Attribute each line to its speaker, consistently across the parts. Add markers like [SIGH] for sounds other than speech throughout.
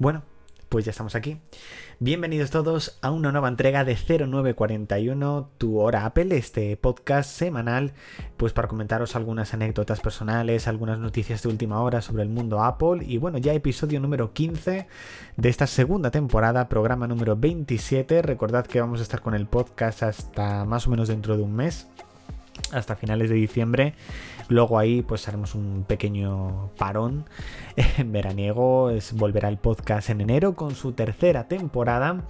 Speaker 1: Bueno, pues ya estamos aquí. Bienvenidos todos a una nueva entrega de 0941, tu hora Apple, este podcast semanal, pues para comentaros algunas anécdotas personales, algunas noticias de última hora sobre el mundo Apple y bueno, ya episodio número 15 de esta segunda temporada, programa número 27. Recordad que vamos a estar con el podcast hasta más o menos dentro de un mes hasta finales de diciembre. Luego ahí pues haremos un pequeño parón [LAUGHS] veraniego. Volverá el podcast en enero con su tercera temporada.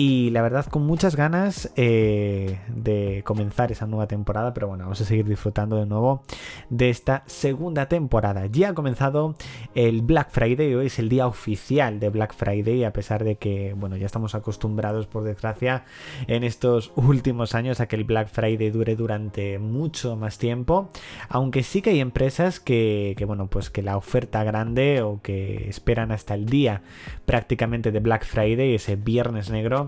Speaker 1: Y la verdad, con muchas ganas eh, de comenzar esa nueva temporada, pero bueno, vamos a seguir disfrutando de nuevo de esta segunda temporada. Ya ha comenzado el Black Friday, hoy es el día oficial de Black Friday, a pesar de que, bueno, ya estamos acostumbrados, por desgracia, en estos últimos años a que el Black Friday dure durante mucho más tiempo, aunque sí que hay empresas que, que bueno, pues que la oferta grande o que esperan hasta el día prácticamente de Black Friday, ese viernes negro,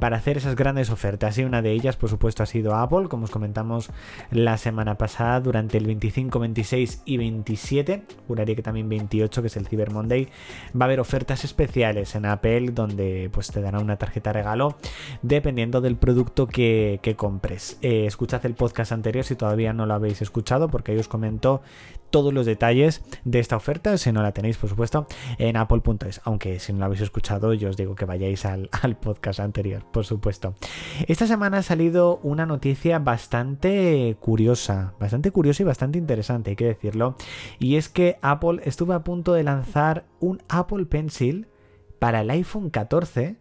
Speaker 1: para hacer esas grandes ofertas. Y una de ellas, por supuesto, ha sido Apple, como os comentamos la semana pasada, durante el 25, 26 y 27, juraría que también 28, que es el Cyber Monday, va a haber ofertas especiales en Apple donde pues te dará una tarjeta regalo dependiendo del producto que, compres. Eh, escuchad el podcast anterior si todavía no lo habéis escuchado, porque ahí os comento todos los detalles de esta oferta, si no la tenéis, por supuesto, en apple.es. Aunque si no la habéis escuchado, yo os digo que vayáis al, al podcast anterior, por supuesto. Esta semana ha salido una noticia bastante curiosa, bastante curiosa y bastante interesante, hay que decirlo. Y es que Apple estuvo a punto de lanzar un Apple Pencil para el iPhone 14,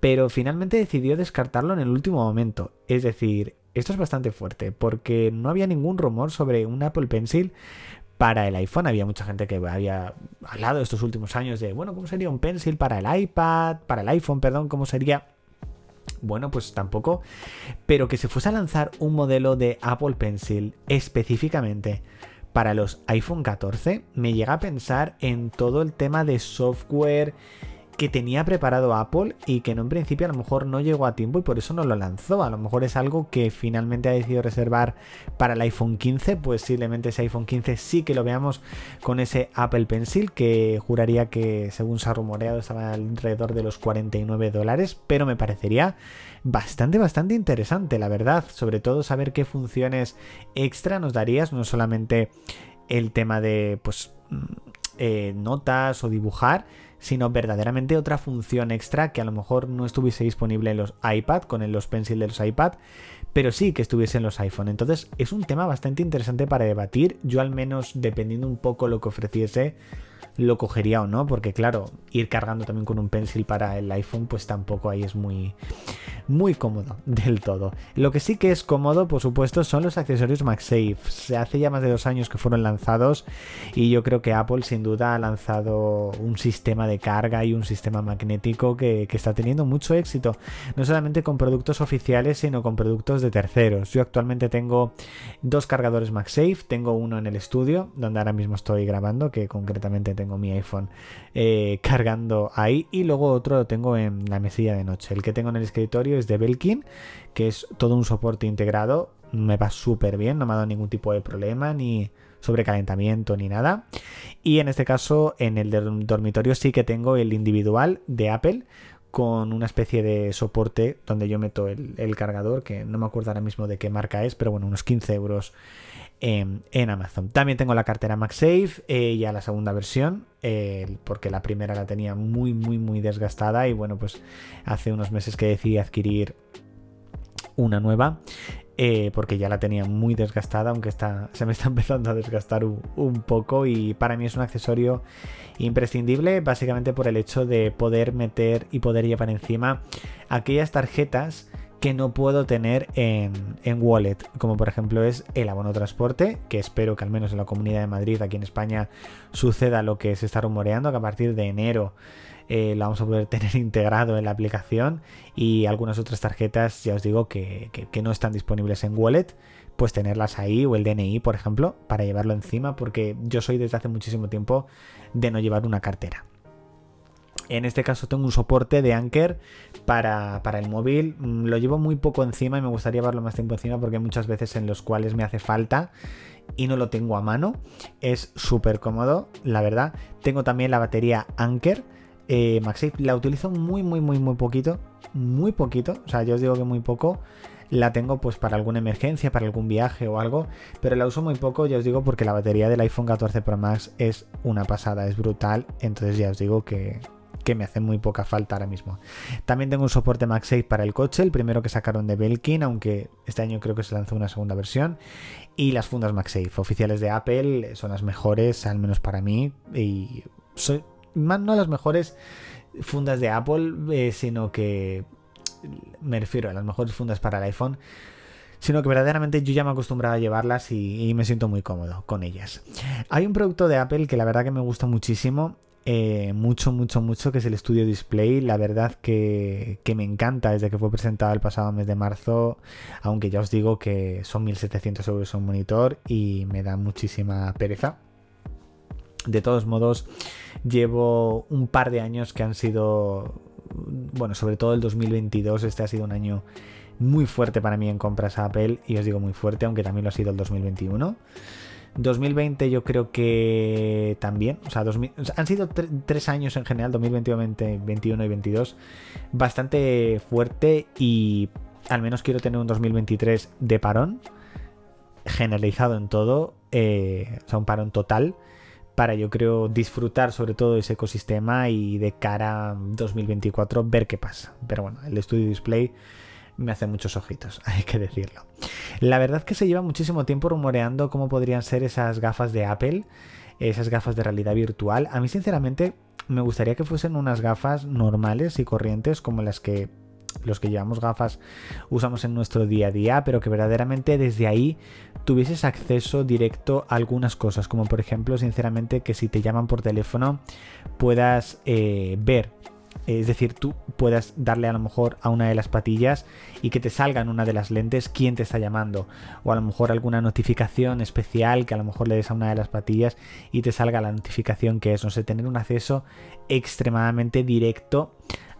Speaker 1: pero finalmente decidió descartarlo en el último momento. Es decir, esto es bastante fuerte, porque no había ningún rumor sobre un Apple Pencil para el iPhone. Había mucha gente que había hablado estos últimos años de, bueno, ¿cómo sería un Pencil para el iPad, para el iPhone, perdón, cómo sería... Bueno, pues tampoco. Pero que se fuese a lanzar un modelo de Apple Pencil específicamente para los iPhone 14, me llega a pensar en todo el tema de software que tenía preparado Apple y que en un principio a lo mejor no llegó a tiempo y por eso no lo lanzó. A lo mejor es algo que finalmente ha decidido reservar para el iPhone 15, pues posiblemente ese iPhone 15 sí que lo veamos con ese Apple Pencil que juraría que según se ha rumoreado estaba alrededor de los 49 dólares, pero me parecería bastante, bastante interesante, la verdad. Sobre todo saber qué funciones extra nos darías, no solamente el tema de pues mm, eh, notas o dibujar, sino verdaderamente otra función extra que a lo mejor no estuviese disponible en los iPad, con los pencil de los iPad, pero sí que estuviese en los iPhone. Entonces es un tema bastante interesante para debatir. Yo al menos, dependiendo un poco lo que ofreciese, lo cogería o no, porque claro, ir cargando también con un pencil para el iPhone, pues tampoco ahí es muy, muy cómodo [LAUGHS] del todo. Lo que sí que es cómodo, por supuesto, son los accesorios MagSafe. Se hace ya más de dos años que fueron lanzados y yo creo que Apple sin duda ha lanzado un sistema de carga y un sistema magnético que, está teniendo mucho éxito, no solamente con productos oficiales, sino con productos de terceros. Yo actualmente tengo dos cargadores MagSafe, tengo uno en el estudio, donde ahora mismo estoy grabando, que concretamente tengo mi iPhone eh, cargando ahí y luego otro lo tengo en la mesilla de noche. El que tengo en el escritorio es de Belkin, que es todo un soporte integrado, me va súper bien, no me ha dado ningún tipo de problema ni sobrecalentamiento ni nada. Y en este caso en el dormitorio sí que tengo el individual de Apple con una especie de soporte donde yo meto el, cargador, que no me acuerdo ahora mismo de qué marca es, pero bueno, unos 15 euros en, Amazon. También tengo la cartera MagSafe, eh, ya la segunda versión, eh, porque la primera la tenía muy, muy, muy desgastada y bueno, pues hace unos meses que decidí adquirir una nueva. Eh, porque ya la tenía muy desgastada, aunque está, se me está [LAUGHS] empezando a desgastar un, poco. Y para mí es un accesorio imprescindible, básicamente por el hecho de poder meter y poder llevar encima aquellas tarjetas que no puedo tener en, Wallet, como por ejemplo es el abono transporte, que espero que al menos en la Comunidad de Madrid, aquí en España, suceda lo que se está rumoreando, que a partir de enero eh, lo vamos a poder [LAUGHS] tener integrado en la aplicación y algunas otras tarjetas, ya os digo, que, que no están disponibles en Wallet, pues tenerlas ahí o el DNI, por ejemplo, para llevarlo encima, porque yo soy desde hace muchísimo tiempo de no llevar una cartera. En este caso tengo un soporte de Anker para, el móvil. Mm, lo llevo muy poco encima y me gustaría llevarlo más tiempo encima porque muchas veces en los cuales me hace falta y no lo tengo a mano. Es súper cómodo, la verdad. Tengo también la batería Anker eh, MagSafe la utilizo muy, muy, muy, muy poquito. Muy poquito. O sea, yo os digo que muy poco. La tengo pues para alguna emergencia, para algún viaje o algo. Pero la uso muy poco, ya os digo, porque la batería del iPhone 14 Pro Max es una pasada, es brutal. Entonces ya os digo que, que me hace muy poca falta ahora mismo. También tengo un soporte MagSafe para el coche, el primero que sacaron de Belkin, aunque este año creo que se lanzó una segunda versión. Y las fundas MagSafe oficiales de Apple son las mejores, al menos para mí. Y soy, más no las mejores fundas de Apple, eh, sino que me refiero a las mejores fundas para el iPhone sino que verdaderamente yo ya me he acostumbrado a llevarlas y, me siento muy cómodo con ellas. Hay un producto de Apple que la verdad que me gusta muchísimo eh, mucho, mucho, mucho, que es el Studio Display. La verdad que, me encanta desde que fue presentado el pasado mes de marzo, aunque ya os digo que son 1700 euros un monitor y me da muchísima pereza. De todos modos, llevo un par de años que han sido, bueno, sobre todo el 2022, este ha sido un año muy fuerte para mí en compras a Apple, y os digo muy fuerte, aunque también lo ha sido el 2021. 2020 yo creo que también, o sea, han sido tres años en general, 2020, 2021 y 22, bastante fuerte y al menos quiero tener un 2023 de parón, generalizado en todo, eh, o sea, un parón total, para yo creo disfrutar sobre todo ese ecosistema y de cara a 2024 ver qué pasa. Pero bueno, el estudio display me hace muchos ojitos, [LAUGHS] hay que decirlo. La verdad que se lleva muchísimo tiempo rumoreando cómo podrían ser esas gafas de Apple, esas gafas de realidad virtual. A mí sinceramente me gustaría que fuesen unas gafas normales y corrientes como las que los que llevamos gafas usamos en nuestro día a día, pero que verdaderamente desde ahí tuvieses acceso directo a algunas cosas, como por ejemplo, sinceramente, que si te llaman por teléfono puedas eh, ver es decir, tú puedas darle a lo mejor a una de las patillas y que te salga en una de las lentes quién te está llamando. O a lo mejor alguna notificación especial que a lo mejor le des a una de las patillas y te salga la notificación que es. No sé, tener un acceso extremadamente directo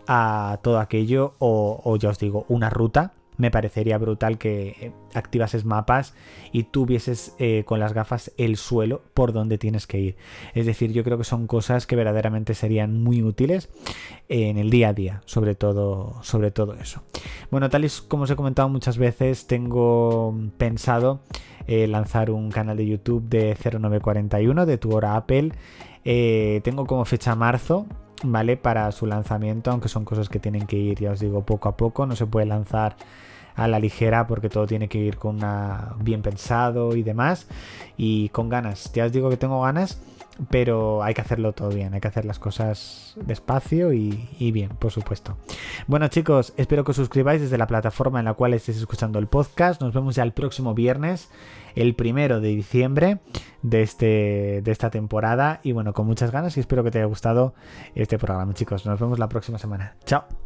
Speaker 1: a todo aquello o, ya os digo, una ruta me parecería brutal que eh, activases mapas y tú vieses eh, con las gafas el suelo por donde tienes que ir. Es decir, yo creo que son cosas que verdaderamente serían muy útiles en el día a día, sobre todo, sobre todo eso. Bueno, tal y como os he comentado muchas veces, tengo pensado eh, lanzar un canal de YouTube de 0941 de tu hora Apple. tengo como fecha marzo, ¿vale? Para su lanzamiento, aunque son cosas que tienen que ir, ya os digo, poco a poco, no se puede lanzar a la ligera porque todo tiene que ir con una bien pensado y demás y con ganas. Ya os digo que tengo ganas, pero hay que hacerlo todo bien, hay que hacer las cosas despacio y, bien, por supuesto. Bueno chicos, espero que os suscribáis desde la plataforma en la cual estéis escuchando el podcast. Nos vemos ya el próximo viernes, el primero de diciembre de, este, de esta temporada. Y bueno, con muchas ganas y espero que te haya gustado este programa chicos. Nos vemos la próxima semana. Chao.